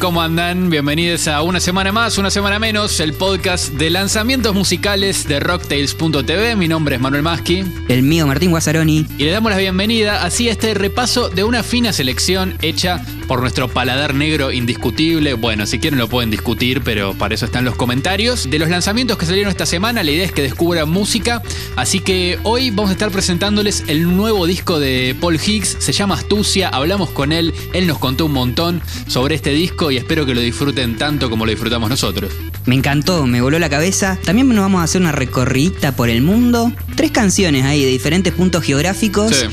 ¿Cómo andan? Bienvenidos a una semana más, una semana menos, el podcast de lanzamientos musicales de Rocktails.tv. Mi nombre es Manuel Maschi. El mío, Martín Guazzaroni. Y le damos la bienvenida así a este repaso de una fina selección hecha por nuestro paladar negro indiscutible. Bueno, si quieren lo pueden discutir, pero para eso están los comentarios. De los lanzamientos que salieron esta semana, la idea es que descubran música. Así que hoy vamos a estar presentándoles el nuevo disco de Paul Higgs. Se llama Astucia. Hablamos con él. Él nos contó un montón sobre este disco y espero que lo disfruten tanto como lo disfrutamos nosotros. Me encantó, me voló la cabeza. También nos vamos a hacer una recorrida por el mundo. Tres canciones ahí de diferentes puntos geográficos. Sí.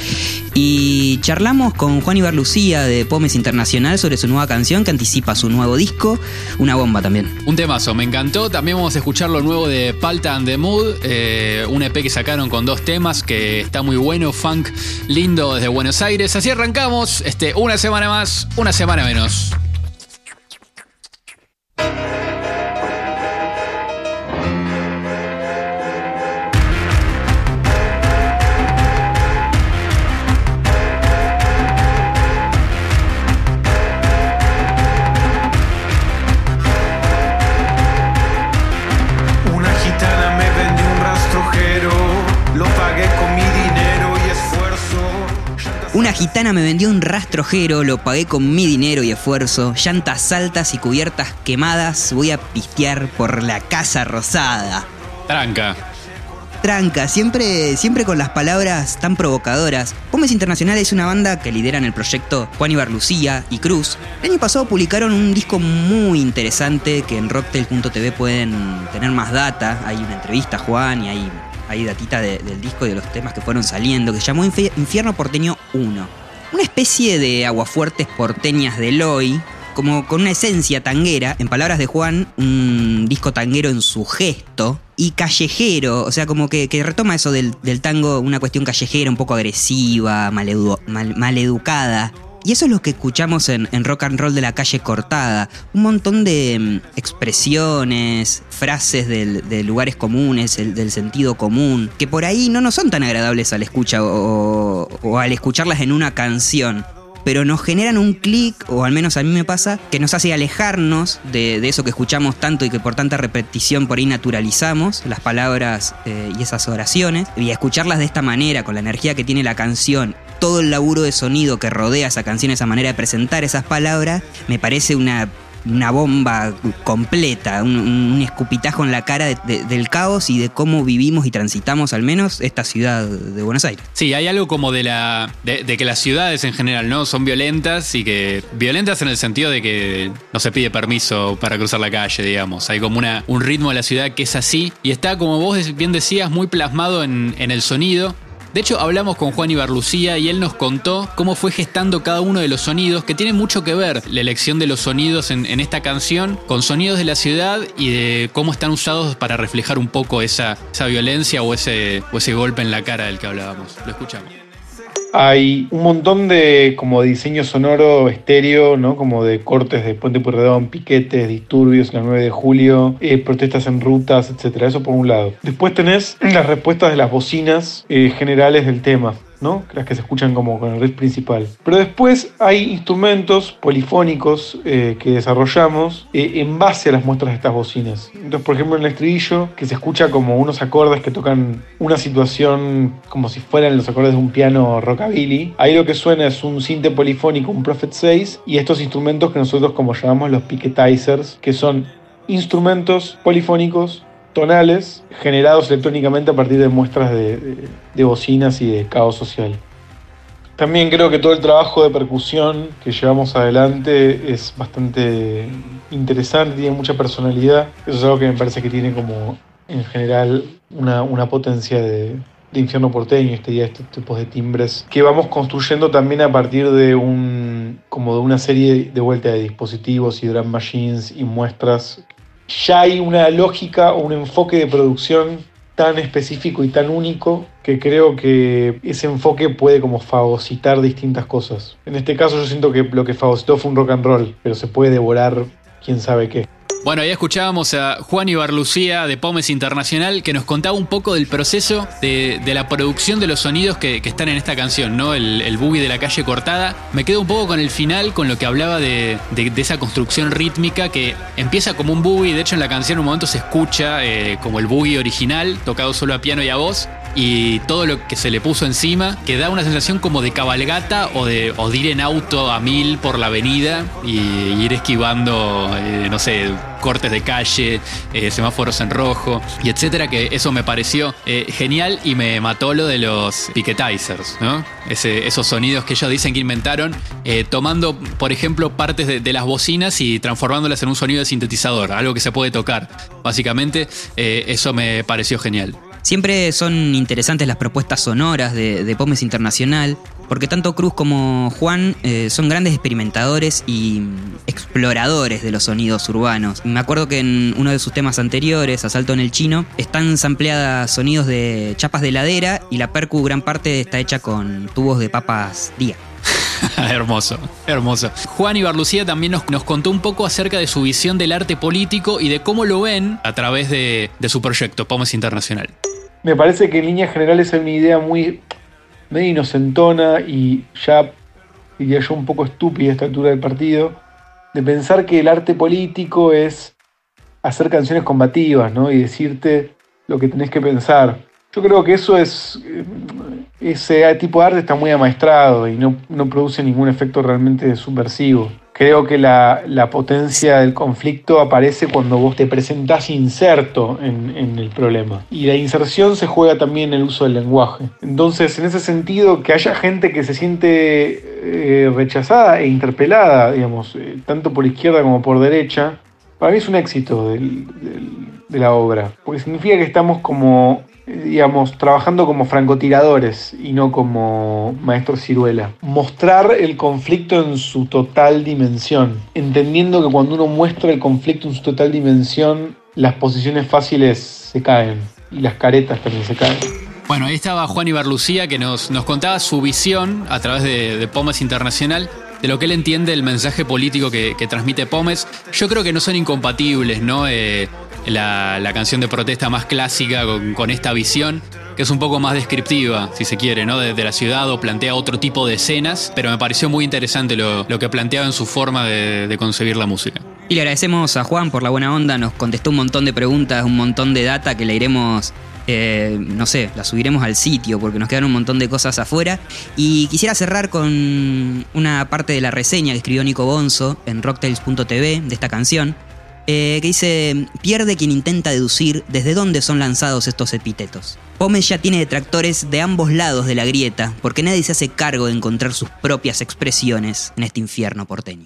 Y charlamos con Juan Ibarlucía de Pomes Internacional sobre su nueva canción que anticipa su nuevo disco. Una bomba también. Un temazo, me encantó. También vamos a escuchar lo nuevo de Palta and the Mood, eh, un EP que sacaron con dos temas que está muy bueno, funk lindo desde Buenos Aires. Así arrancamos, este, una semana más, una semana menos. Me vendió un rastrojero, lo pagué con mi dinero y esfuerzo. Llantas altas y cubiertas quemadas, voy a pistear por la casa rosada. Tranca. Tranca, siempre, siempre con las palabras tan provocadoras. Pomes Internacional es una banda que lideran el proyecto Juan Ibarlucía y Cruz. El año pasado publicaron un disco muy interesante que en rocktail.tv pueden tener más data. Hay una entrevista a Juan y hay, hay datita de- del disco y de los temas que fueron saliendo que se llamó Infi- Infierno Porteño 1. Una especie de aguafuertes porteñas de Eloy, como con una esencia tanguera, en palabras de Juan, un disco tanguero en su gesto, y callejero, o sea, como que, retoma eso del, tango, una cuestión callejera, un poco agresiva, mal- maleducada. Y eso es lo que escuchamos en, Rock and Roll de la calle cortada. Un montón de mm, expresiones, frases de lugares comunes, el- del sentido común, que por ahí no nos son tan agradables al escucha o, al escucharlas en una canción pero nos generan un clic, o al menos a mí me pasa, que nos hace alejarnos de, de eso que escuchamos tanto y que por tanta repetición por ahí naturalizamos, las palabras eh, y esas oraciones, y escucharlas de esta manera, con la energía que tiene la canción, todo el laburo de sonido que rodea esa canción, esa manera de presentar esas palabras, me parece una... Una bomba completa, un, escupitajo en la cara de- de- del caos y de cómo vivimos y transitamos al menos esta ciudad de Buenos Aires. Sí, hay algo como de la. De, que las ciudades en general, ¿no? Son violentas y que. Violentas en el sentido de que no se pide permiso para cruzar la calle, digamos. Hay como una, un ritmo de la ciudad que es así. Y está, como vos bien decías, muy plasmado en el sonido. De hecho, hablamos con Juan Ibarlucía y él nos contó cómo fue gestando cada uno de los sonidos, que tiene mucho que ver la elección de los sonidos en, esta canción con sonidos de la ciudad y de cómo están usados para reflejar un poco esa, esa violencia o ese, o ese golpe en la cara del que hablábamos. Lo escuchamos. Hay un montón de como diseño sonoro estéreo, ¿no? Como de cortes de Puente Pueyrredón, piquetes, disturbios en la 9 de julio, eh, protestas en rutas, etcétera. Eso por un lado. Después tenés las respuestas de las bocinas eh, generales del tema. ¿No? Las que se escuchan como con el riff principal. Pero después hay instrumentos polifónicos eh, que desarrollamos eh, en base a las muestras de estas bocinas. Entonces, por ejemplo, en el estribillo, que se escucha como unos acordes que tocan una situación como si fueran los acordes de un piano rockabilly. Ahí lo que suena es un cinte polifónico, un Prophet 6, y estos instrumentos que nosotros como llamamos los piquetizers, que son instrumentos polifónicos tonales generados electrónicamente a partir de muestras de, bocinas y de caos social. También creo que todo el trabajo de percusión que llevamos adelante es bastante interesante, tiene mucha personalidad. Eso es algo que me parece que tiene como en general una, una potencia de, de infierno porteño, este día, estos tipos de timbres, que vamos construyendo también a partir de un como de una serie de vuelta de dispositivos y drum machines y muestras ya hay una lógica o un enfoque de producción tan específico y tan único que creo que ese enfoque puede como fagocitar distintas cosas. En este caso yo siento que lo que fagocitó fue un rock and roll, pero se puede devorar quién sabe qué. Bueno, ahí escuchábamos a Juan Ibarlucía de Pomes Internacional que nos contaba un poco del proceso de, la producción de los sonidos que, están en esta canción, ¿no? El, el boogie de la calle cortada. Me quedo un poco con el final, con lo que hablaba de, de, de esa construcción rítmica que empieza como un boogie. De hecho, en la canción en un momento se escucha eh, como el boogie original, tocado solo a piano y a voz y todo lo que se le puso encima, que da una sensación como de cabalgata o de, ir en auto a mil por la avenida y ir esquivando, eh, no sé, cortes de calle, eh, semáforos en rojo y etcétera, que eso me pareció eh, genial y me mató lo de los piquetizers, ¿no? Esos sonidos que ellos dicen que inventaron, tomando, por ejemplo, partes de, las bocinas y transformándolas en un sonido de sintetizador, algo que se puede tocar. Básicamente, eso me pareció genial. Siempre son interesantes las propuestas sonoras de, de Pomes Internacional, porque tanto Cruz como Juan eh, son grandes experimentadores y exploradores de los sonidos urbanos. Me acuerdo que en uno de sus temas anteriores, Asalto en el Chino, están sampleadas sonidos de chapas de ladera y la percu gran parte está hecha con tubos de papas día. hermoso, hermoso. Juan Ibarlucía también nos, nos, contó un poco acerca de su visión del arte político y de cómo lo ven a través de, de su proyecto, Pomes Internacional. Me parece que en líneas generales es una idea muy medio inocentona y ya diría yo un poco estúpida a esta altura del partido, de pensar que el arte político es hacer canciones combativas, ¿no? Y decirte lo que tenés que pensar. Yo creo que eso es. Ese tipo de arte está muy amaestrado y no, no produce ningún efecto realmente subversivo. Creo que la, la, potencia del conflicto aparece cuando vos te presentás inserto en, en, el problema. Y la inserción se juega también en el uso del lenguaje. Entonces, en ese sentido, que haya gente que se siente eh, rechazada e interpelada, digamos, eh, tanto por izquierda como por derecha, para mí es un éxito de la obra. Porque significa que estamos como digamos, trabajando como francotiradores y no como maestros ciruela. Mostrar el conflicto en su total dimensión, entendiendo que cuando uno muestra el conflicto en su total dimensión, las posiciones fáciles se caen y las caretas también se caen. Bueno, ahí estaba Juan Ibarlucía que nos, nos contaba su visión a través de, de Internacional de lo que él entiende el mensaje político que, transmite Pomes. Yo creo que no son incompatibles, ¿no? Eh, la, canción de protesta más clásica con, esta visión, que es un poco más descriptiva, si se quiere, ¿no? De, de, la ciudad o plantea otro tipo de escenas, pero me pareció muy interesante lo, que planteaba en su forma de, de, concebir la música. Y le agradecemos a Juan por la buena onda, nos contestó un montón de preguntas, un montón de data que le iremos eh, no sé, la subiremos al sitio porque nos quedan un montón de cosas afuera. Y quisiera cerrar con una parte de la reseña que escribió Nico Bonzo en rocktails.tv de esta canción, eh, que dice, pierde quien intenta deducir desde dónde son lanzados estos epítetos. Pómez ya tiene detractores de ambos lados de la grieta, porque nadie se hace cargo de encontrar sus propias expresiones en este infierno porteño.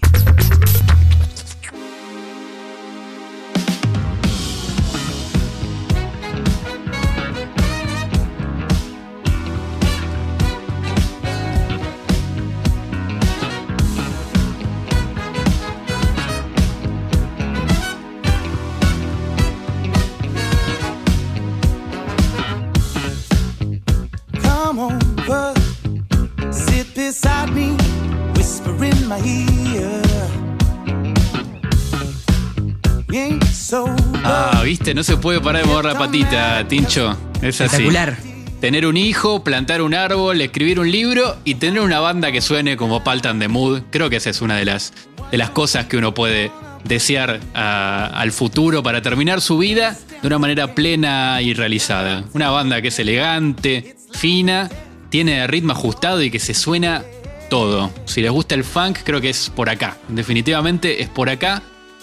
Ah, viste, no se puede parar de mover la patita, Tincho. Es así. Espectacular. Tener un hijo, plantar un árbol, escribir un libro y tener una banda que suene como Paltan de Mood. Creo que esa es una de las, de las cosas que uno puede desear a, al futuro para terminar su vida de una manera plena y realizada. Una banda que es elegante, fina, tiene ritmo ajustado y que se suena todo. Si les gusta el funk, creo que es por acá. Definitivamente es por acá.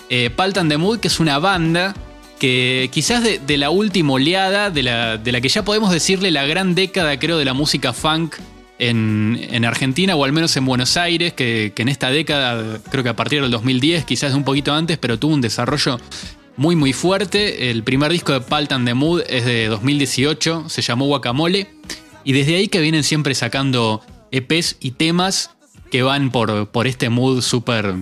Eh, Paltan de Mood, que es una banda que quizás de, la última oleada, de la, de la, que ya podemos decirle la gran década, creo, de la música funk en, en Argentina, o al menos en Buenos Aires, que, que, en esta década, creo que a partir del 2010, quizás un poquito antes, pero tuvo un desarrollo muy, muy fuerte. El primer disco de Paltan de Mood es de 2018, se llamó Guacamole, y desde ahí que vienen siempre sacando EPs y temas que van por, por este mood súper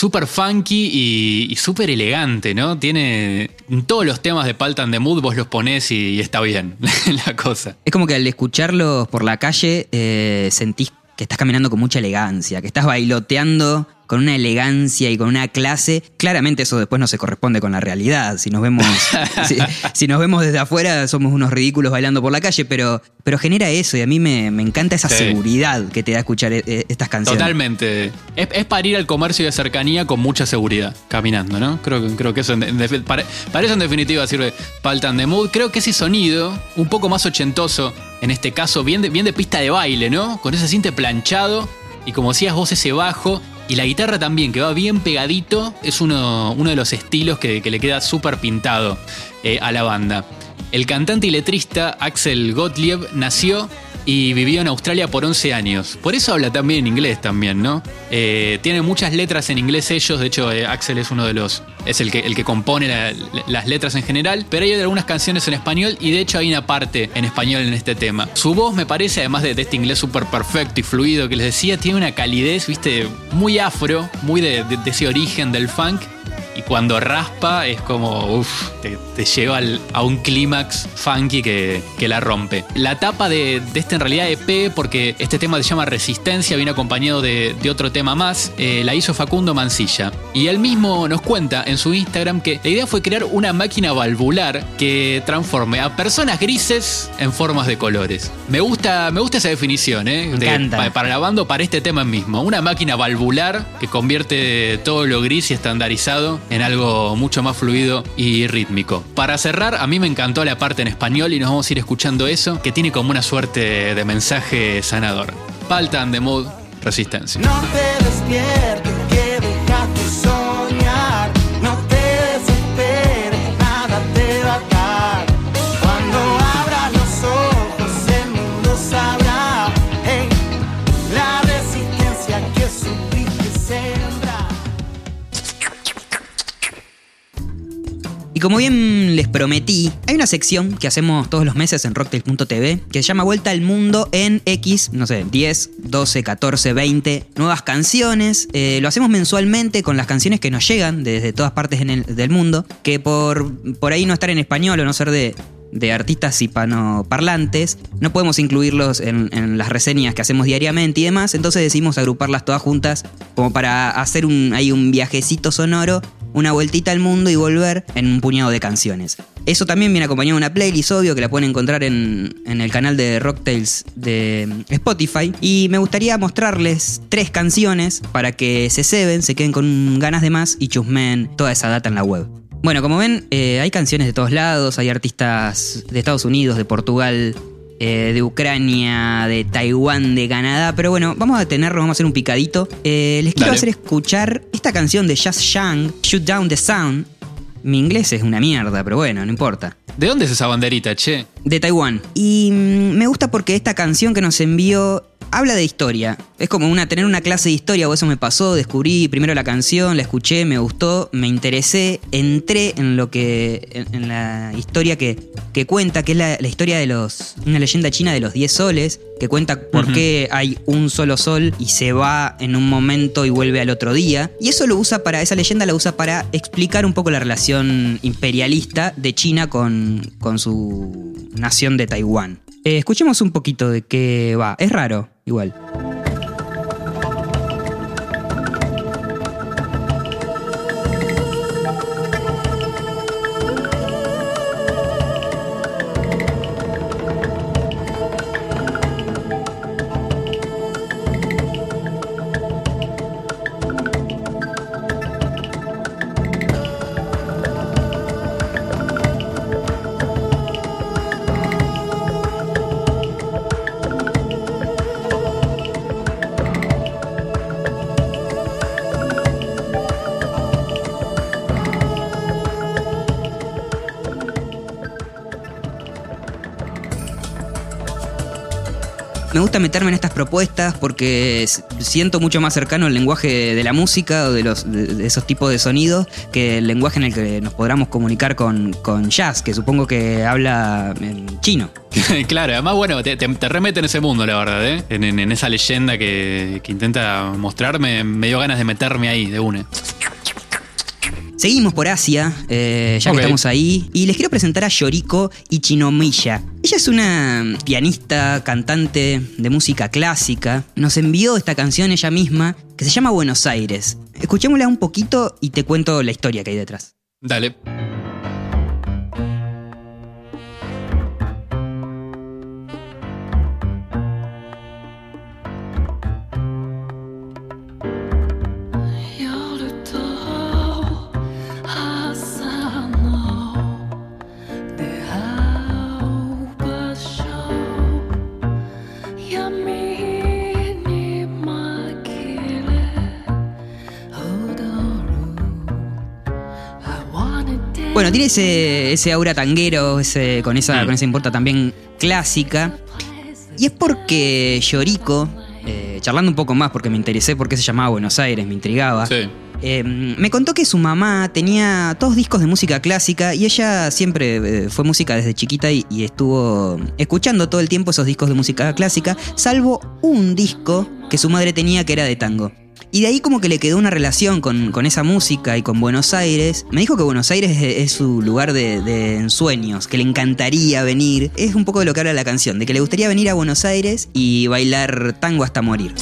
súper funky y, y súper elegante, ¿no? Tiene todos los temas de Paltan de Mood, vos los ponés y, está bien la cosa. Es como que al escucharlos por la calle eh, sentís que estás caminando con mucha elegancia, que estás bailoteando con una elegancia y con una clase. Claramente eso después no se corresponde con la realidad. Si nos vemos, si, si nos vemos desde afuera, somos unos ridículos bailando por la calle, pero, pero genera eso y a mí me, me encanta esa Sí. seguridad que te da escuchar eh, eh, estas canciones. Totalmente. Es, es para ir al comercio de cercanía con mucha seguridad, caminando, ¿no? Creo, que- creo que eso, en, en para eso en definitiva sirve Paltan de Mood. Creo que ese sonido, un poco más ochentoso, en este caso, bien de, bien de pista de baile, ¿no? Con ese cinte planchado y como decías vos, ese bajo. Y la guitarra también, que va bien pegadito, es uno, uno de los estilos que, le queda súper pintado eh, a la banda. El cantante y letrista Axel Gottlieb nació y vivió en Australia por 11 años. Por eso habla también inglés también, ¿no? Eh, tiene muchas letras en inglés ellos, de hecho eh, Axel es uno de los, es el que, el que compone la- las letras en general, pero hay algunas canciones en español y de hecho hay una parte en español en este tema. Su voz me parece, además de, este inglés súper perfecto y fluido que les decía, tiene una calidez, viste, muy afro, muy de- de ese origen del funk. Y cuando raspa es como, uff, te, te lleva al- a un clímax funky que, que la rompe. La tapa de, de este en realidad EP, porque este tema se llama Resistencia, viene acompañado de, de otro tema más, eh, la hizo Facundo Mancilla. Y él mismo nos cuenta en su Instagram que la idea fue crear una máquina valvular que transforme a personas grises en formas de colores. Me gusta, me gusta esa definición, ¿eh? Me De- encanta. pa- para la banda para este tema mismo. Una máquina valvular que convierte todo lo gris y estandarizado en algo mucho más fluido y rítmico. Para cerrar, a mí me encantó la parte en español y nos vamos a ir escuchando eso, que tiene como una suerte de mensaje sanador. Paltan de Mood Resistencia. No te despiertes, Y como bien les prometí, hay una sección que hacemos todos los meses en rocktail.tv que se llama Vuelta al Mundo en X, no sé, 10, 12, 14, 20 nuevas canciones. Eh, lo hacemos mensualmente con las canciones que nos llegan desde todas partes del mundo, que por, por ahí no estar en español o no ser de, de artistas hispanoparlantes, no podemos incluirlos en, las reseñas que hacemos diariamente y demás, entonces decidimos agruparlas todas juntas como para hacer un, ahí un viajecito sonoro, una vueltita al mundo y volver en un puñado de canciones. Eso también viene acompañado de una playlist, obvio, que la pueden encontrar en, en el canal de Rocktails de Spotify. Y me gustaría mostrarles tres canciones para que se ceben, se queden con ganas de más y chusmen toda esa data en la web. Bueno, como ven, eh, hay canciones de todos lados, hay artistas de Estados Unidos, de Portugal, eh, de Ucrania, de Taiwán, de Canadá, pero bueno, vamos a tenerlo, vamos a hacer un picadito. Eh, les quiero Dale. hacer escuchar esta canción de Just Young, Shoot Down the Sound. Mi inglés es una mierda, pero bueno, no importa. ¿De dónde es esa banderita, che? De Taiwán. Y mm, me gusta porque esta canción que nos envió habla de historia. Es como una, tener una clase de historia, o eso me pasó, descubrí primero la canción, la escuché, me gustó, me interesé, entré en lo que. en, en la historia que, que cuenta, que es la, la historia de los. una leyenda china de los 10 soles, que cuenta por qué hay un solo sol y se va en un momento y vuelve al otro día. Y eso lo usa para. esa leyenda la usa para explicar un poco la relación imperialista de China con, con su nación de Taiwán. Eh, escuchemos un poquito de qué va. Es raro, igual. Me gusta meterme en estas propuestas porque siento mucho más cercano el lenguaje de la música o de, los, esos tipos de sonidos que el lenguaje en el que nos podamos comunicar con, jazz, que supongo que habla en chino. claro, además, bueno, te, te- te remete en ese mundo, la verdad, ¿eh? En esa leyenda que, que intenta mostrarme, me dio ganas de meterme ahí de una. Seguimos por Asia, eh, ya que estamos ahí, y les quiero presentar a Yoriko Ichinomiya. Ella es una pianista, cantante de música clásica. Nos envió esta canción ella misma, que se llama Buenos Aires. Escuchémosla un poquito y te cuento la historia que hay detrás. Dale. Bueno, tiene ese, ese aura tanguero, ese, con, esa, Mm. con esa impronta también clásica. Y es porque Yoriko, eh, charlando un poco más porque me interesé por qué se llamaba Buenos Aires, me intrigaba. Sí. Eh, me contó que su mamá tenía todos discos de música clásica y ella siempre eh, fue música desde chiquita y, y estuvo escuchando todo el tiempo esos discos de música clásica, salvo un disco que su madre tenía que era de tango. Y de ahí como que le quedó una relación con, con esa música y con Buenos Aires. Me dijo que Buenos Aires es, su lugar de, ensueños, que le encantaría venir. Es un poco de lo que habla la canción, de que le gustaría venir a Buenos Aires y bailar tango hasta morir.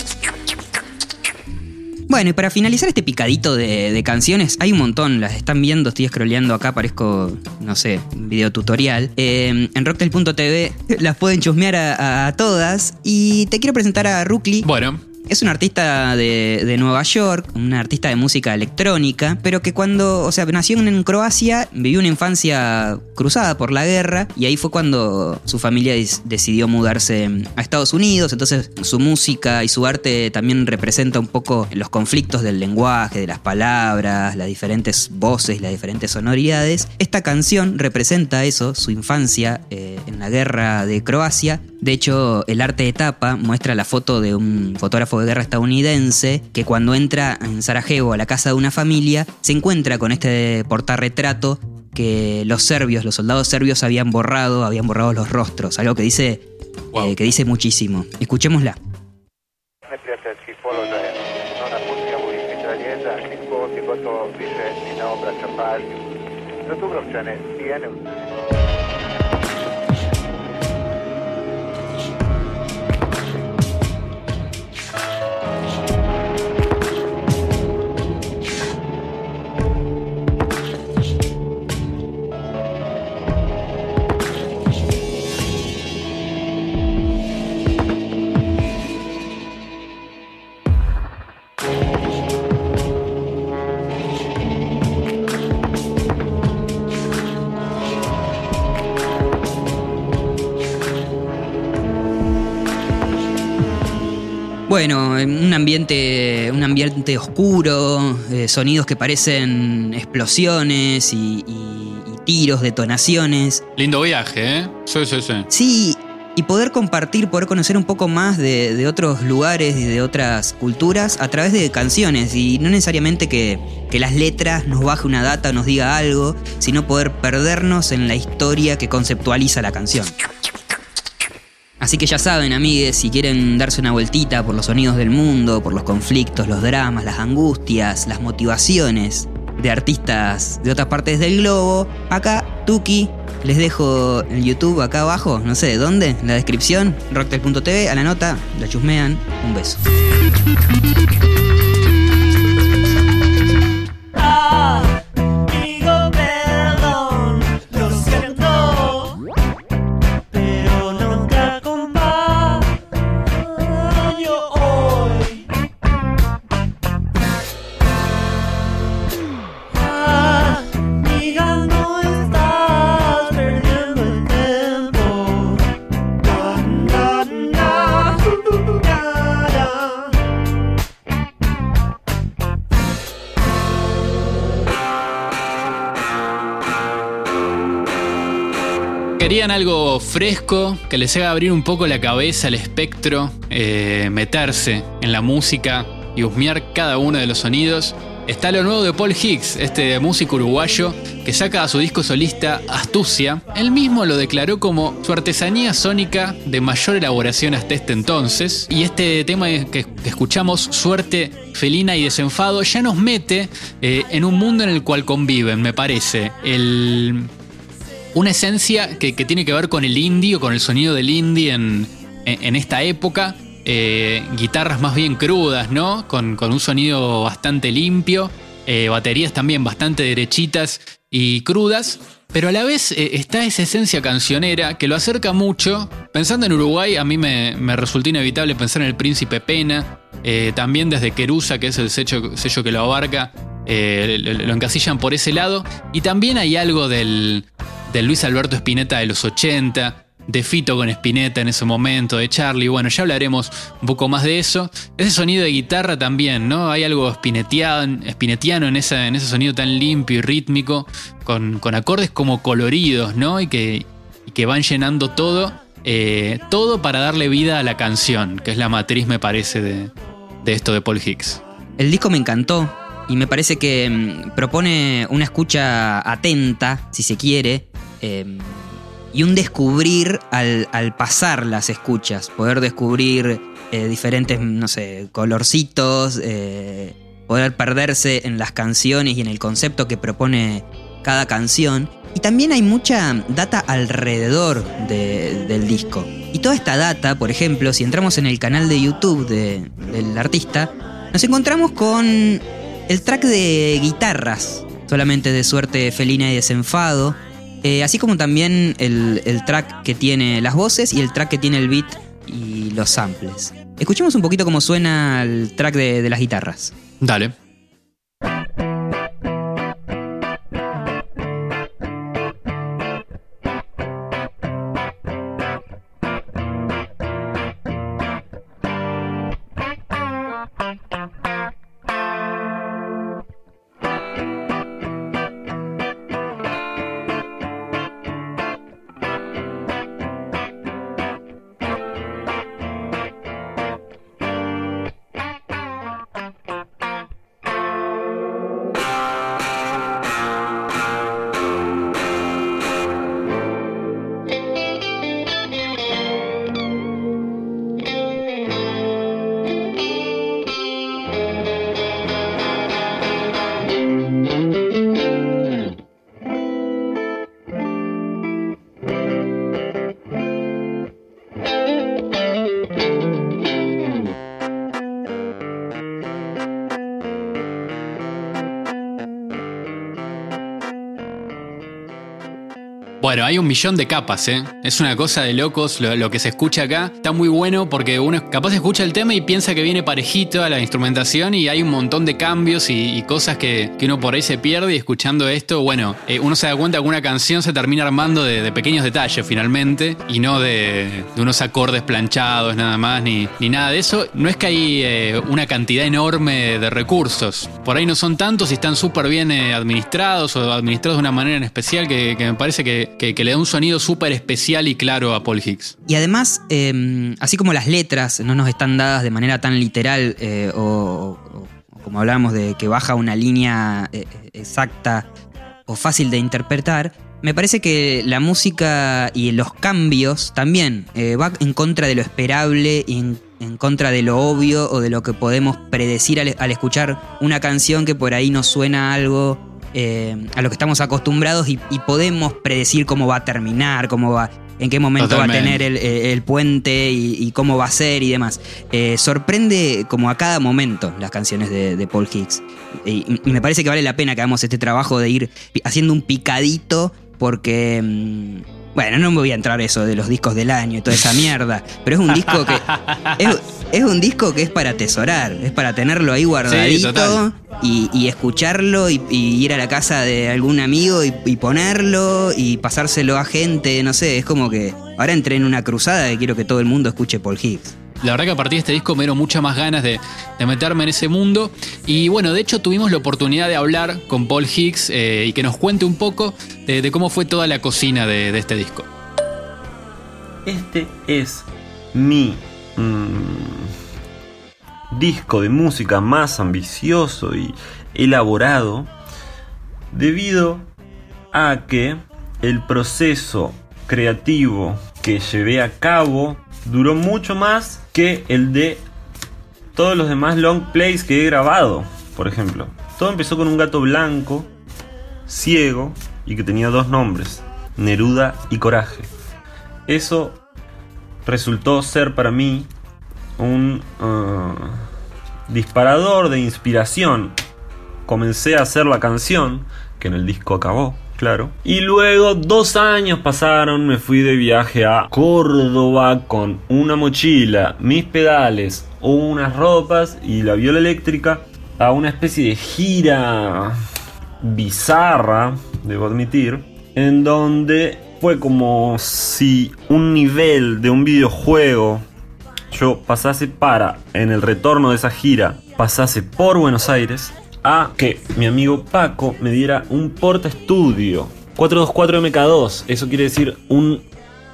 Bueno, y para finalizar este picadito de, de canciones, hay un montón, las están viendo, estoy scrolleando acá, parezco, no sé, un video tutorial. Eh, en rocktel.tv las pueden chusmear a, a todas. Y te quiero presentar a Rukli. Bueno, Es un artista de, de Nueva York, un artista de música electrónica, pero que cuando, o sea, nació en Croacia, vivió una infancia cruzada por la guerra y ahí fue cuando su familia decidió mudarse a Estados Unidos, entonces su música y su arte también representa un poco los conflictos del lenguaje, de las palabras, las diferentes voces, las diferentes sonoridades. Esta canción representa eso, su infancia eh, en la guerra de Croacia. De hecho, el arte de tapa muestra la foto de un fotógrafo de guerra estadounidense que cuando entra en Sarajevo a la casa de una familia se encuentra con este portarretrato que los serbios, los soldados serbios habían borrado, habían borrado los rostros, algo que dice, Wow. eh, que dice muchísimo. Escuchémosla. Bueno, un ambiente, un ambiente oscuro, eh, sonidos que parecen explosiones y, y- y tiros, detonaciones. lindo viaje, ¿eh? Sí, sí, sí. Sí, y poder compartir, poder conocer un poco más de, de otros lugares y de otras culturas a través de canciones. Y no necesariamente que, que las letras nos baje una data o nos diga algo, sino poder perdernos en la historia que conceptualiza la canción. Así que ya saben, amigues, si quieren darse una vueltita por los sonidos del mundo, por los conflictos, los dramas, las angustias, las motivaciones de artistas de otras partes del globo, acá, Tuki, les dejo el YouTube acá abajo, no sé de dónde, en la descripción, rocktel.tv, a la nota, la chusmean, un beso. Algo fresco, que les haga abrir un poco la cabeza, el espectro, eh, meterse en la música y husmear cada uno de los sonidos. está lo nuevo de Paul Hicks, este músico uruguayo que saca a su disco solista Astucia. Él mismo lo declaró como su artesanía sónica de mayor elaboración hasta este entonces. Y este tema que, que escuchamos, Suerte felina y desenfado, ya nos mete eh, en un mundo en el cual conviven, me parece. El, una esencia que, que tiene que ver con el indie o con el sonido del indie en, en- esta época. Eh, guitarras más bien crudas, ¿no? Con, con un sonido bastante limpio. eh, baterías también bastante derechitas y crudas. Pero a la vez eh, está esa esencia cancionera que lo acerca mucho. Pensando en Uruguay, a mí me, me resultó inevitable pensar en el Príncipe Pena. también desde Querusa, que es el sello, sello que lo abarca, lo encasillan por ese lado. Y también hay algo del, del Luis Alberto Spinetta de los 80, de Fito con Spinetta en ese momento, de Charlie. Bueno, ya hablaremos un poco más de eso. Ese sonido de guitarra también, ¿no? Hay algo spinettiano en, en ese sonido tan limpio y rítmico, con, con acordes como coloridos, ¿no? Y que, y que van llenando todo. eh, todo para darle vida a la canción, que es la matriz, me parece, de, de esto de Paul Hicks. El disco me encantó y me parece que mm, propone una escucha atenta, si se quiere, eh, y un descubrir al, al pasar las escuchas, poder descubrir eh, diferentes, no sé, colorcitos, eh, poder perderse en las canciones y en el concepto que propone cada canción. Y también hay mucha data alrededor de- del disco. Y toda esta data, por ejemplo, si entramos en el canal de YouTube de- del artista, nos encontramos con el track de guitarras, solamente de suerte felina y desenfado, eh, así como también el, el track que tiene las voces y el track que tiene el beat y los samples. Escuchemos un poquito cómo suena el track de, de las guitarras. Dale. Bueno, hay un millón de capas, ¿eh? Es una cosa de locos lo, que se escucha acá. Está muy bueno porque uno capaz escucha el tema y piensa que viene parejito a la instrumentación y hay un montón de cambios y, cosas que, que uno por ahí se pierde y escuchando esto, bueno, eh, uno se da cuenta que una canción se termina armando de, pequeños detalles finalmente y no de, de unos acordes planchados nada más ni, ni nada de eso. No es que hay eh, una cantidad enorme de recursos. Por ahí no son tantos y están súper bien eh, administrados o administrados de una manera en especial que me parece que, que- le da un sonido súper especial y claro a Paul Hicks. Y además, eh, así como las letras no nos están dadas de manera tan literal eh, o, como hablamos de que baja una línea eh, exacta o fácil de interpretar, me parece que la música y los cambios también eh, va en contra de lo esperable y en, en contra de lo obvio o de lo que podemos predecir al, al escuchar una canción que por ahí nos suena algo eh, a lo que estamos acostumbrados y, y podemos predecir cómo va a terminar, cómo va, en qué momento va a tener el, eh, el puente y, y cómo va a ser y demás. Eh, sorprende como a cada momento las canciones de, de Paul Hicks. Y, y me parece que vale la pena que hagamos este trabajo de ir haciendo un picadito porque... mm, bueno, no me voy a entrar eso de los discos del año y toda esa mierda, pero es un disco que es, es un disco que es para atesorar, es para tenerlo ahí guardadito y, y escucharlo y, y ir a la casa de algún amigo y, y ponerlo y pasárselo a gente, no sé, es como que ahora entré en una cruzada y quiero que todo el mundo escuche Paul Hicks. La verdad que a partir de este disco me dieron muchas más ganas de, de meterme en ese mundo. Y bueno, de hecho tuvimos la oportunidad de hablar con Paul Hicks eh, y que nos cuente un poco de, cómo fue toda la cocina de, de este disco. Este es mi. mm, disco de música más ambicioso y elaborado debido a que el proceso creativo que llevé a cabo duró mucho más que el de todos los demás long plays que he grabado, por ejemplo. Todo empezó con un gato blanco, ciego y que tenía dos nombres, Neruda y Coraje. Eso resultó ser para mí un ah, disparador de inspiración. Comencé a hacer la canción, que en el disco acabó, claro. Y luego dos años pasaron, me fui de viaje a Córdoba con una mochila, mis pedales, unas ropas y la viola eléctrica a una especie de gira bizarra, debo admitir, en donde fue como si un nivel de un videojuego yo pasase para, en el retorno de esa gira, pasase por Buenos Aires a que mi amigo Paco me diera un porta estudio 424 MK2, eso quiere decir un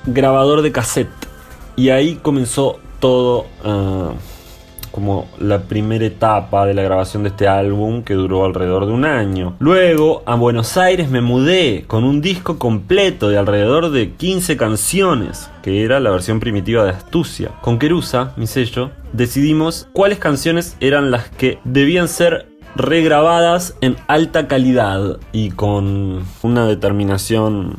grabador de cassette. Y ahí comenzó todo ah, como la primera etapa de la grabación de este álbum que duró alrededor de un año. Luego a Buenos Aires me mudé con un disco completo de alrededor de 15 canciones, que era la versión primitiva de Astucia. Con Kerusa, mi sello, decidimos cuáles canciones eran las que debían ser regrabadas en alta calidad y con una determinación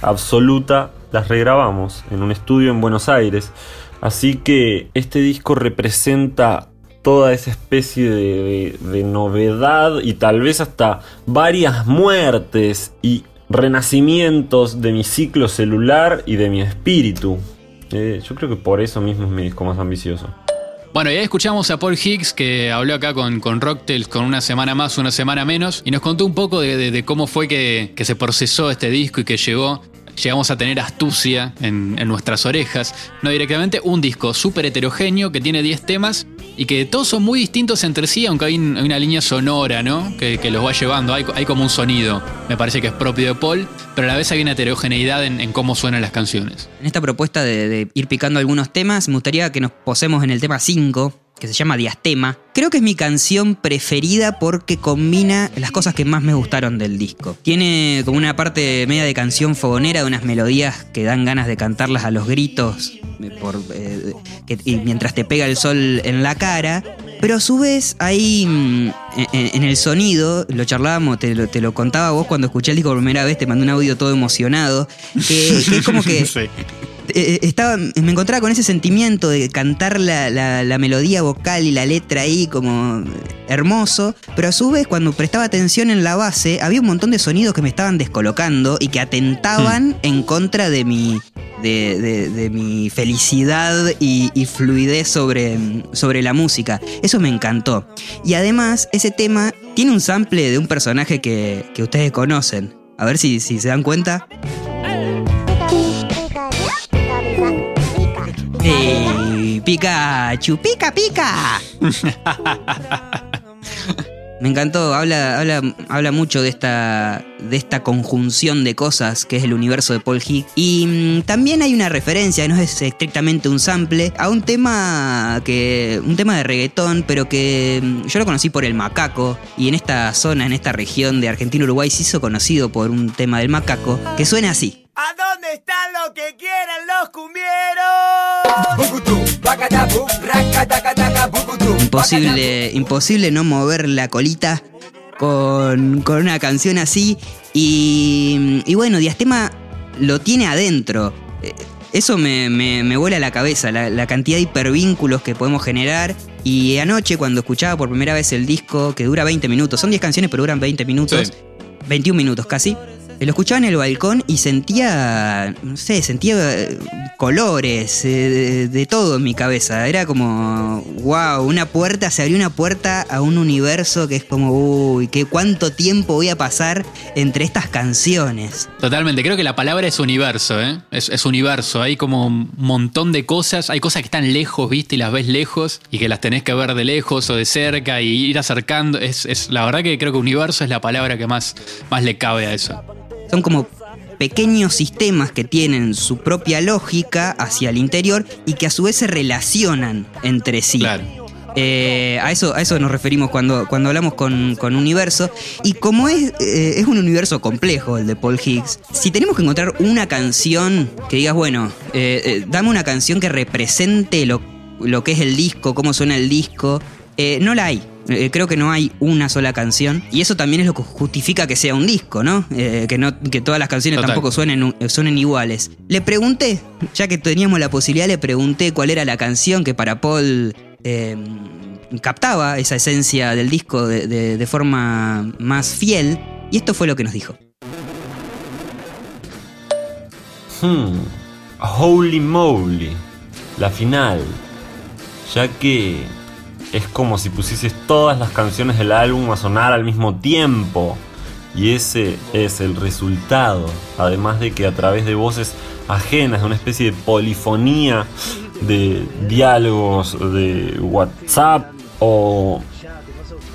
absoluta las regrabamos en un estudio en Buenos Aires. Así que este disco representa toda esa especie de, novedad y tal vez hasta varias muertes y renacimientos de mi ciclo celular y de mi espíritu. Eh, yo creo que por eso mismo es mi disco más ambicioso. Bueno, y escuchamos a Paul Higgs que habló acá con, con Rocktails con una semana más, una semana menos, y nos contó un poco de, de- de cómo fue que, que se procesó este disco y que llegó. Llegamos a tener astucia en, nuestras orejas. No directamente, un disco súper heterogéneo que tiene 10 temas y que todos son muy distintos entre sí, aunque hay, un- hay una línea sonora, ¿no? Que, los va llevando. Hay, como un sonido, me parece que es propio de Paul, pero a la vez hay una heterogeneidad en, en cómo suenan las canciones. En esta propuesta de, de ir picando algunos temas, me gustaría que nos posemos en el tema 5, que se llama Diastema. Creo que es mi canción preferida porque combina las cosas que más me gustaron del disco. Tiene como una parte media de canción fogonera, de unas melodías que dan ganas de cantarlas a los gritos eh, por, eh, y mientras te pega el sol en la cara. Pero a su vez, ahí mm, en, el sonido, lo charlábamos, te lo, te lo contaba vos cuando escuché el disco por primera vez, te mandé un audio todo emocionado, que, es como que estaba, me encontraba con ese sentimiento de cantar la, la- la melodía vocal y la letra ahí como hermoso, pero a su vez cuando prestaba atención en la base había un montón de sonidos que me estaban descolocando y que atentaban en contra de mi, de, de- de mi felicidad y, y fluidez sobre, sobre la música. Eso me encantó. Y además ese tema tiene un sample de un personaje que, que ustedes conocen. A ver si, si se dan cuenta. Pikachu, pica, pica. Me encantó, habla, habla, habla mucho de esta, de esta conjunción de cosas que es el universo de Paul Higgs. Y mm, también hay una referencia, no es estrictamente un sample, a un tema que. un tema de reggaetón, pero que mm, yo lo conocí por el macaco. Y en esta zona, en esta región de Argentina-Uruguay, se hizo conocido por un tema del macaco que suena así. ¿A dónde están lo que quieren los cumbieros? Imposible, imposible no mover la colita con, con una canción así. Y, y bueno, Diastema lo tiene adentro. Eh, Eso me, me, me vuela la cabeza, la, la cantidad de hipervínculos que podemos generar. Y anoche, cuando escuchaba por primera vez el disco, que dura 20 minutos, son 10 canciones, pero duran 20 minutos, Sí. 21 minutos casi. Lo escuchaba en el balcón y sentía, no sé, sentía eh, colores, eh, de, todo en mi cabeza. Era como, wow, una puerta, se abrió una puerta a un universo que es como, uy, que cuánto tiempo voy a pasar entre estas canciones. Totalmente, creo que la palabra es universo, ¿eh? Es, universo, hay como un montón de cosas, hay cosas que están lejos, viste, y las ves lejos, y que las tenés que ver de lejos o de cerca y ir acercando. Es la verdad que creo que universo es la palabra que más, más le cabe a eso. Son como pequeños sistemas que tienen su propia lógica hacia el interior y que a su vez se relacionan entre sí. Claro. Eh, a, eso, a eso nos referimos cuando, cuando hablamos con, con universo. Y como es, eh, es un universo complejo el de Paul Higgs, si tenemos que encontrar una canción que digas, bueno, eh, eh, dame una canción que represente lo, lo que es el disco, cómo suena el disco, no la hay. Eh, creo que no hay una sola canción. Y eso también es lo que justifica que sea un disco, ¿no? Eh, que, no que todas las canciones Total. tampoco suenen, suenen iguales. Le pregunté, ya que teníamos la posibilidad, le pregunté cuál era la canción que para Paul eh, captaba esa esencia del disco de, de- de forma más fiel. Y esto fue lo que nos dijo. Hmm, Holy moly, la final. Ya que es como si pusieses todas las canciones del álbum a sonar al mismo tiempo. Y ese es el resultado. Además de que a través de voces ajenas, de una especie de polifonía de diálogos de WhatsApp o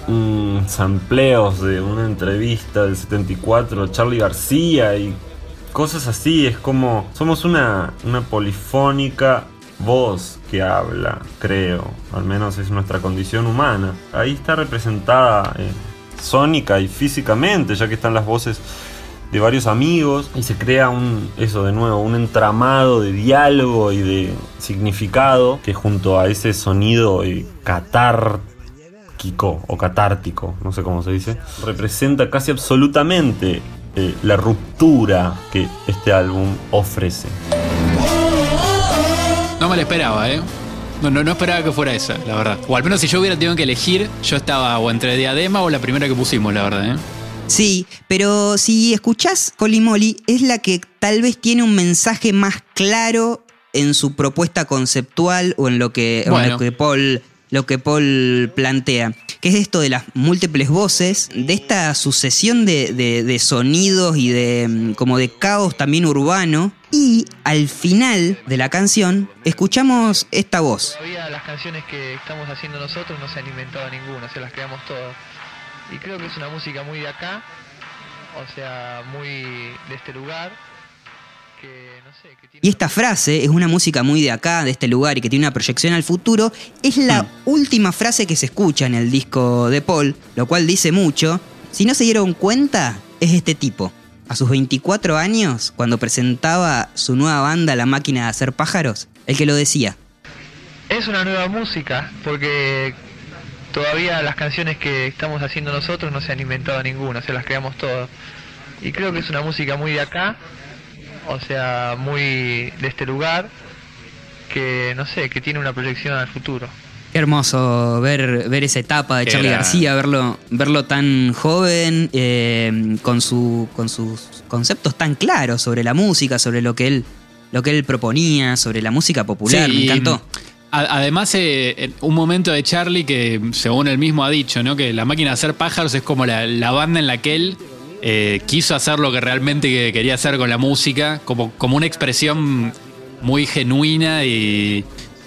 mm, sampleos de una entrevista del 74 a Charlie García y cosas así. Es como somos una, una polifónica voz que habla, creo. Al menos es nuestra condición humana. Ahí está representada eh, sónica y físicamente, ya que están las voces de varios amigos y se crea un eso de nuevo un entramado de diálogo y de significado que junto a ese sonido eh, catárquico o catártico no sé cómo se dice representa casi absolutamente eh, la ruptura que este álbum ofrece la esperaba, ¿eh? No, no, no esperaba que fuera esa, la verdad. O al menos si yo hubiera tenido que elegir, yo estaba o entre Diadema o la primera que pusimos, la verdad, ¿eh? Sí, pero si escuchás Holy Moly, es la que tal vez tiene un mensaje más claro en su propuesta conceptual o en lo que, en lo que Paul lo que Paul plantea, que es esto de las múltiples voces, de esta sucesión de, de- sonidos y de mm, como de caos también urbano. Y al final de la canción escuchamos esta voz. Todavía las canciones que estamos haciendo nosotros no se han inventado ninguna, se las creamos todas. Y creo que es una música muy de acá, o sea, muy de este lugar, Y esta frase es una música muy de acá, de este lugar y que tiene una proyección al futuro. Es la última frase que se escucha en el disco de Paul, lo cual dice mucho. Si no se dieron cuenta, es este tipo. A sus 24 años, cuando presentaba su nueva banda La Máquina de Hacer Pájaros, el que lo decía. Es una nueva música, porque todavía las canciones que estamos haciendo nosotros no se han inventado ninguna, se las creamos todas. Y creo que es una música muy de acá, o sea, muy de este lugar, que no sé, que tiene una proyección al futuro. Qué hermoso ver, ver esa etapa de Qué Charlie. García, verlo, verlo tan joven, eh, con, su, con sus conceptos tan claros sobre la música, sobre lo que él, lo que él proponía, sobre la música popular. Sí, Me encantó. Además, eh, un momento de Charlie que, según él mismo ha dicho, ¿no? Que la máquina de hacer pájaros es como la, la banda en la que él eh, quiso hacer lo que realmente que- quería hacer con la música, como, como una expresión muy genuina y,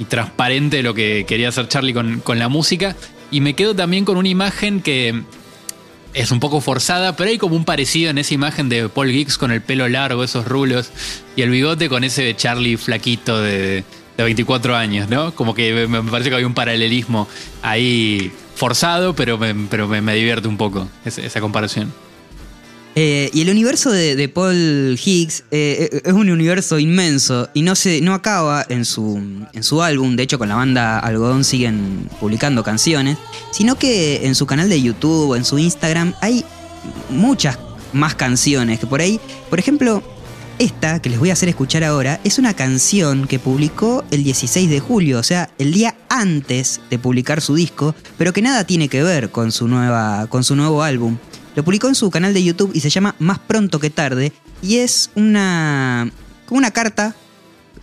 transparente de lo que quería hacer Charlie con, con la música. Y me quedo también con una imagen que es un poco forzada, pero hay como un parecido en esa imagen de Paul Giggs con el pelo largo, esos rulos, y el bigote con ese de Charlie flaquito de, de 24 años, ¿no? Como que me, parece que hay un paralelismo ahí forzado, pero me, pero me, me divierte un poco esa comparación. Eh, y el universo de, Paul Higgs eh, es un universo inmenso y no, se, no acaba en su, en su álbum, de hecho con la banda Algodón siguen publicando canciones, sino que en su canal de YouTube en su Instagram hay muchas más canciones que por ahí, por ejemplo, esta que les voy a hacer escuchar ahora es una canción que publicó el 16 de julio, o sea, el día antes de publicar su disco, pero que nada tiene que ver con su, nueva, con su nuevo álbum. Lo publicó en su canal de YouTube y se llama Más pronto que tarde y es una como una carta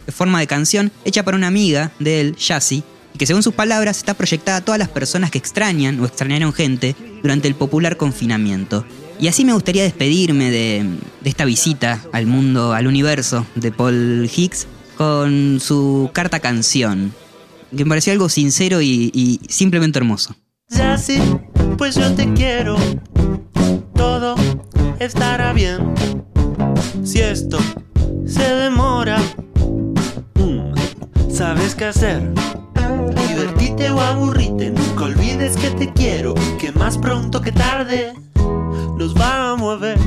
en forma de canción hecha para una amiga de él, Yassi, y que según sus palabras está proyectada a todas las personas que extrañan o extrañaron gente durante el popular confinamiento. Y así me gustaría despedirme de, de esta visita al mundo, al universo de Paul Higgs con su carta canción, que me pareció algo sincero y, simplemente hermoso. Ya pues yo te quiero. Estará bien. Si esto se demora, mm, sabes qué hacer. Divertite o aburrite, nunca olvides que te quiero, que más pronto que tarde nos vamos a ver.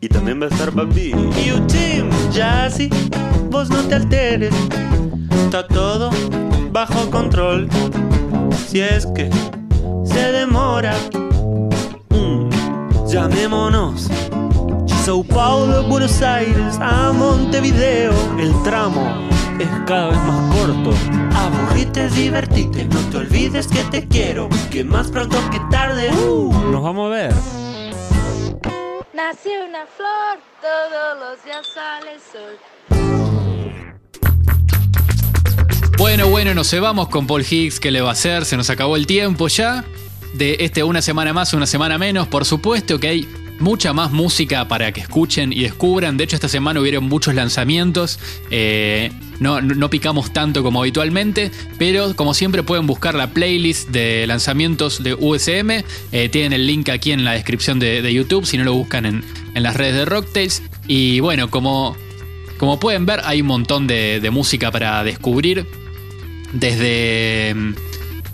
Y también va a estar papi. Y un team, ya así, vos no te alteres, está todo bajo control. Si es que se demora, llamémonos. Sao Paulo, Buenos Aires, a Montevideo, el tramo Es cada vez más corto. Aburrite, divertite, no te olvides que te quiero, que más pronto que tarde. uh, Nos vamos a ver. Nació una flor, todos los días sale el sol. Bueno, bueno, nos cebamos con Paul Higgs, ¿qué le va a hacer? Se nos acabó el tiempo ya. De este una semana más, una semana menos, por supuesto que hay mucha más música para que escuchen y descubran. De hecho, esta semana hubieron muchos lanzamientos. Eh, no, no- picamos tanto como habitualmente, pero como siempre pueden buscar la playlist de lanzamientos de USM. Eh, tienen el link aquí en la descripción de, de YouTube, si no lo buscan en, en las redes de Rocktails. Y bueno, como, como pueden ver, hay un montón de, de música para descubrir desde mm,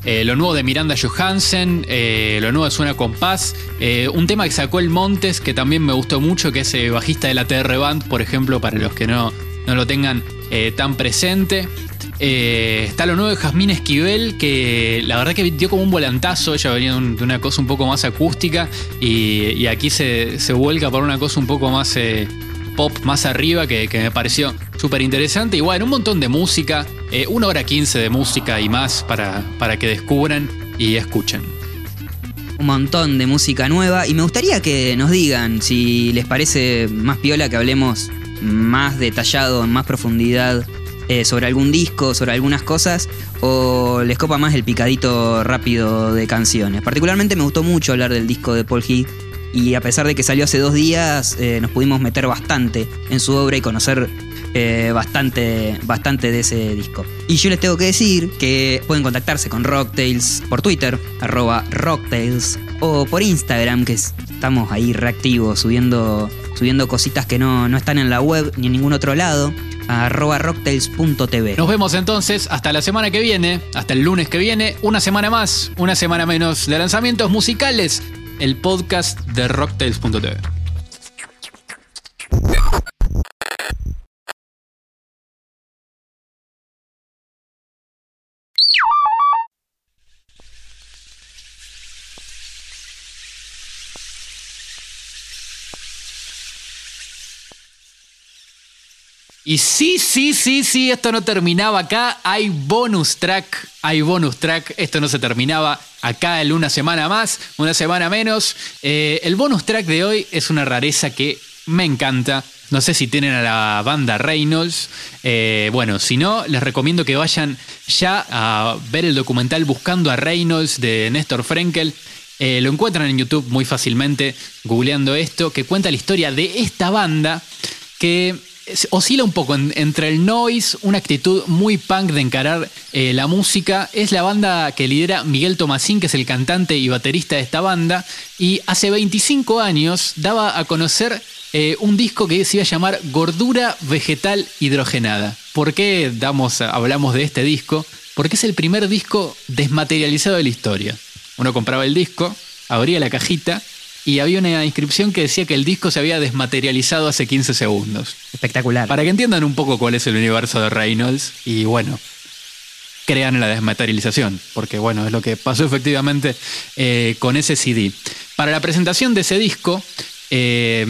eh, lo nuevo de Miranda Johansen, eh, lo nuevo de Suena Compás, eh, un tema que sacó el Montes que también me gustó mucho, que es bajista de la TR Band, por ejemplo, para los que no, no lo tengan tan presente. Está lo nuevo de Jazmín Esquivel, que la verdad que dio como un volantazo, ella venía de una cosa un poco más acústica y, y aquí se, se vuelca por una cosa un poco más... pop más arriba que, que me pareció súper interesante. Y bueno, un montón de música, eh, una hora quince de música y más para, para que descubran y escuchen. un montón de música nueva y me gustaría que nos digan si les parece más piola que hablemos más detallado, en más profundidad eh, sobre algún disco, sobre algunas cosas o les copa más el picadito rápido de canciones. Particularmente me gustó mucho hablar del disco de Paul Heath y a pesar de que salió hace dos días eh, nos pudimos meter bastante en su obra y conocer eh, bastante, bastante de ese disco. Y yo les tengo que decir que pueden contactarse con Rocktails por Twitter, arroba Rocktails, o por Instagram, que es- estamos ahí reactivos, subiendo, subiendo cositas que no, no están en la web ni en ningún otro lado, arroba rocktails.tv. Nos vemos entonces hasta la semana que viene, hasta el lunes que viene, una semana más, una semana menos de lanzamientos musicales, el podcast de rocktails.tv. Y sí, sí, sí, sí, esto no terminaba acá. Hay bonus track, hay bonus track. Esto no se terminaba acá en una semana más, una semana menos. Eh, el bonus track de hoy es una rareza que me encanta. No sé si tienen a la banda Reynolds. Eh, bueno, si no, les recomiendo que vayan ya a ver el documental Buscando a Reynolds de Néstor Frenkel. Eh, lo encuentran en YouTube muy fácilmente, googleando esto, que cuenta la historia de esta banda que oscila un poco en- entre el noise, una actitud muy punk de encarar eh, la música. Es la banda que lidera Miguel Tomasín, que es el cantante y baterista de esta banda. Y hace 25 años daba a conocer eh, un disco que se iba a llamar Gordura Vegetal Hidrogenada. ¿Por qué damos, hablamos de este disco? Porque es el primer disco desmaterializado de la historia. Uno compraba el disco, abría la cajita y había una inscripción que decía que el disco se había desmaterializado hace 15 segundos. Espectacular. Para que entiendan un poco cuál es el universo de Reynolds y bueno, crean en la desmaterialización, porque bueno, es lo que pasó efectivamente eh, con ese CD. Para la presentación de ese disco, eh,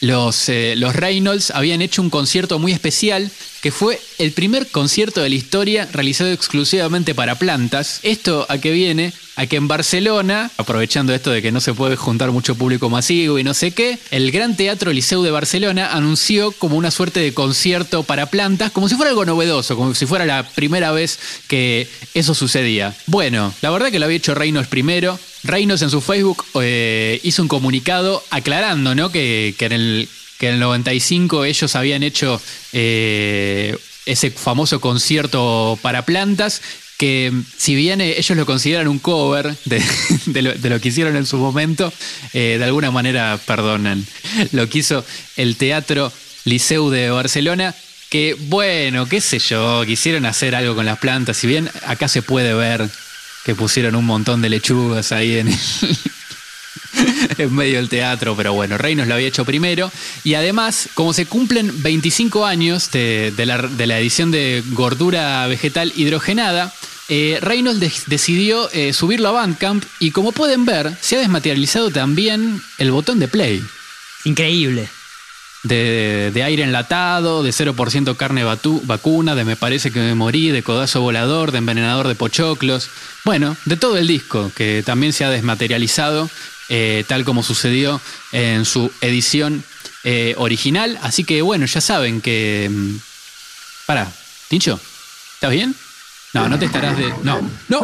los, eh, los Reynolds habían hecho un concierto muy especial que fue el primer concierto de la historia realizado exclusivamente para plantas. Esto a qué viene, a que en Barcelona, aprovechando esto de que no se puede juntar mucho público masivo y no sé qué, el Gran Teatro Liceu de Barcelona anunció como una suerte de concierto para plantas, como si fuera algo novedoso, como si fuera la primera vez que eso sucedía. Bueno, la verdad que lo había hecho Reynolds primero. Reynolds en su Facebook eh, hizo un comunicado aclarando ¿no? que, en el, que en el 95 ellos habían hecho eh, ese famoso concierto para plantas que si bien ellos lo consideran un cover de, de lo, de lo que hicieron en su momento, eh, de alguna manera perdonan lo que hizo el Teatro Liceu de Barcelona. que bueno, qué sé yo, quisieron hacer algo con las plantas. Si bien acá se puede ver que pusieron un montón de lechugas ahí en, en medio del teatro, pero bueno, Reynolds lo había hecho primero. Y además, como se cumplen 25 años de, la, de la edición de Gordura Vegetal Hidrogenada, eh, Reynolds decidió eh, subirlo a Bandcamp y como pueden ver, se ha desmaterializado también el botón de play. Increíble. De, de aire enlatado, de 0% carne vacuna, de me parece que me morí, de codazo volador, de envenenador de pochoclos. Bueno, de todo el disco, que también se ha desmaterializado, eh, tal como sucedió en su edición eh, original. Así que bueno, ya saben que... mm, Pará, Tincho, ¿estás bien? No, no te estarás de... No, no.